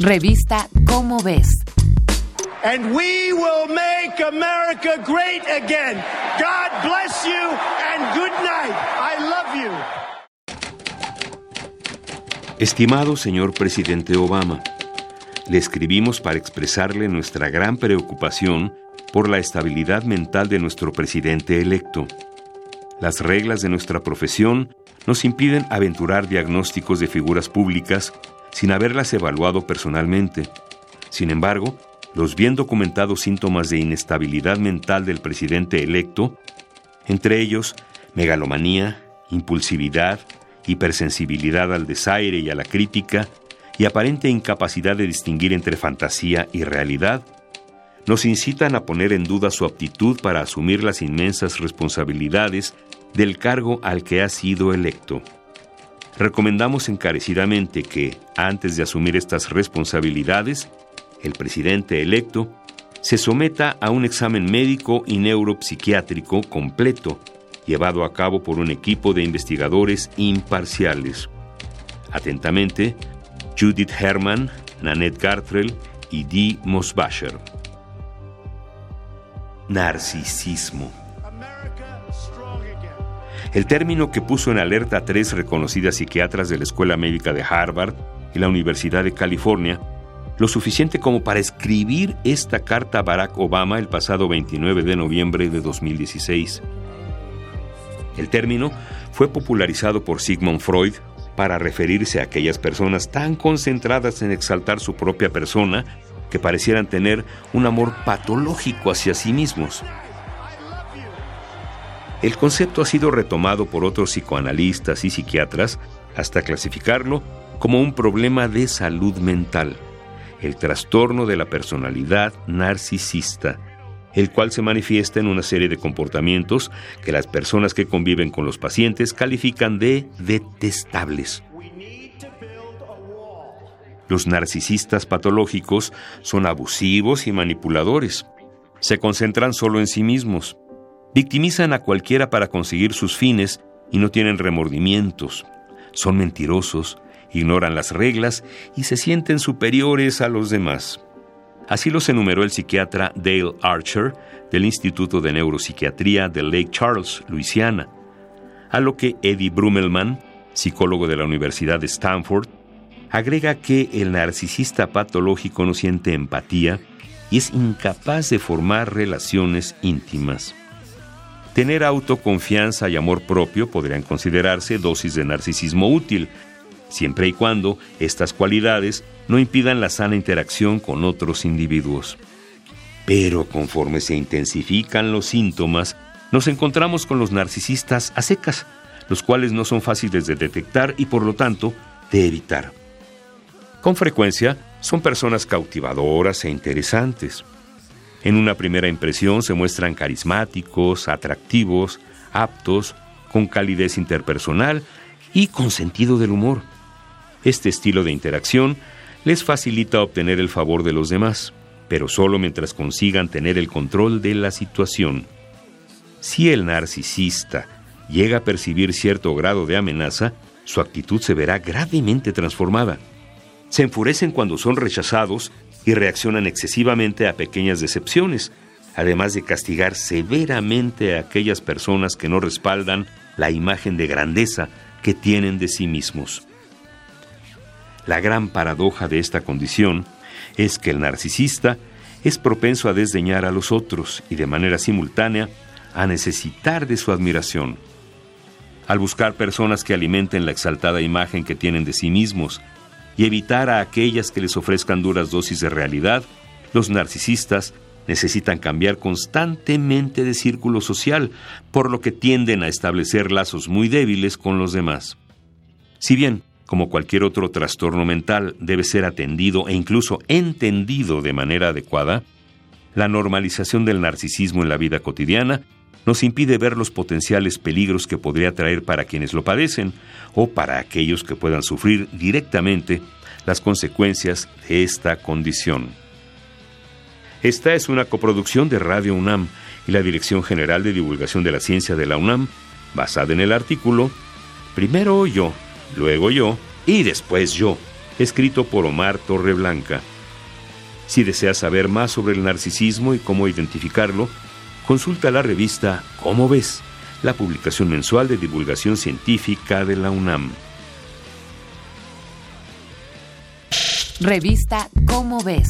Revista Cómo Ves. And we will make America great again. God bless you and good night. I love you. Estimado señor presidente Obama, le escribimos para expresarle nuestra gran preocupación por la estabilidad mental de nuestro presidente electo. Las reglas de nuestra profesión nos impiden aventurar diagnósticos de figuras públicas sin haberlas evaluado personalmente. Sin embargo, los bien documentados síntomas de inestabilidad mental del presidente electo, entre ellos megalomanía, impulsividad, hipersensibilidad al desaire y a la crítica, y aparente incapacidad de distinguir entre fantasía y realidad, nos incitan a poner en duda su aptitud para asumir las inmensas responsabilidades del cargo al que ha sido electo. Recomendamos encarecidamente que, antes de asumir estas responsabilidades, el presidente electo se someta a un examen médico y neuropsiquiátrico completo, llevado a cabo por un equipo de investigadores imparciales. Atentamente, Judith Herman, Nanette Gartrell y Dee Mosbacher. Narcisismo. El término que puso en alerta a tres reconocidas psiquiatras de la Escuela Médica de Harvard y la Universidad de California, lo suficiente como para escribir esta carta a Barack Obama el pasado 29 de noviembre de 2016. El término fue popularizado por Sigmund Freud para referirse a aquellas personas tan concentradas en exaltar su propia persona que parecieran tener un amor patológico hacia sí mismos. El concepto ha sido retomado por otros psicoanalistas y psiquiatras hasta clasificarlo como un problema de salud mental, el trastorno de la personalidad narcisista, el cual se manifiesta en una serie de comportamientos que las personas que conviven con los pacientes califican de detestables. Los narcisistas patológicos son abusivos y manipuladores. Se concentran solo en sí mismos. Victimizan a cualquiera para conseguir sus fines y no tienen remordimientos. Son mentirosos, ignoran las reglas y se sienten superiores a los demás. Así los enumeró el psiquiatra Dale Archer del Instituto de Neuropsiquiatría de Lake Charles, Luisiana, a lo que Eddie Brummelman, psicólogo de la Universidad de Stanford, agrega que el narcisista patológico no siente empatía y es incapaz de formar relaciones íntimas. Tener autoconfianza y amor propio podrían considerarse dosis de narcisismo útil, siempre y cuando estas cualidades no impidan la sana interacción con otros individuos. Pero conforme se intensifican los síntomas, nos encontramos con los narcisistas a secas, los cuales no son fáciles de detectar y por lo tanto de evitar. Con frecuencia son personas cautivadoras e interesantes. En una primera impresión se muestran carismáticos, atractivos, aptos, con calidez interpersonal y con sentido del humor. Este estilo de interacción les facilita obtener el favor de los demás, pero solo mientras consigan tener el control de la situación. Si el narcisista llega a percibir cierto grado de amenaza, su actitud se verá gravemente transformada. Se enfurecen cuando son rechazados y reaccionan excesivamente a pequeñas decepciones, además de castigar severamente a aquellas personas que no respaldan la imagen de grandeza que tienen de sí mismos. La gran paradoja de esta condición es que el narcisista es propenso a desdeñar a los otros y de manera simultánea a necesitar de su admiración. Al buscar personas que alimenten la exaltada imagen que tienen de sí mismos y evitar a aquellas que les ofrezcan duras dosis de realidad, los narcisistas necesitan cambiar constantemente de círculo social, por lo que tienden a establecer lazos muy débiles con los demás. Si bien como cualquier otro trastorno mental, debe ser atendido e incluso entendido de manera adecuada, la normalización del narcisismo en la vida cotidiana nos impide ver los potenciales peligros que podría traer para quienes lo padecen o para aquellos que puedan sufrir directamente las consecuencias de esta condición. Esta es una coproducción de Radio UNAM y la Dirección General de Divulgación de la Ciencia de la UNAM, basada en el artículo Primero yo, luego yo y después yo, escrito por Omar Torreblanca. Si deseas saber más sobre el narcisismo y cómo identificarlo, consulta la revista Cómo ves, la publicación mensual de divulgación científica de la UNAM. Revista Cómo ves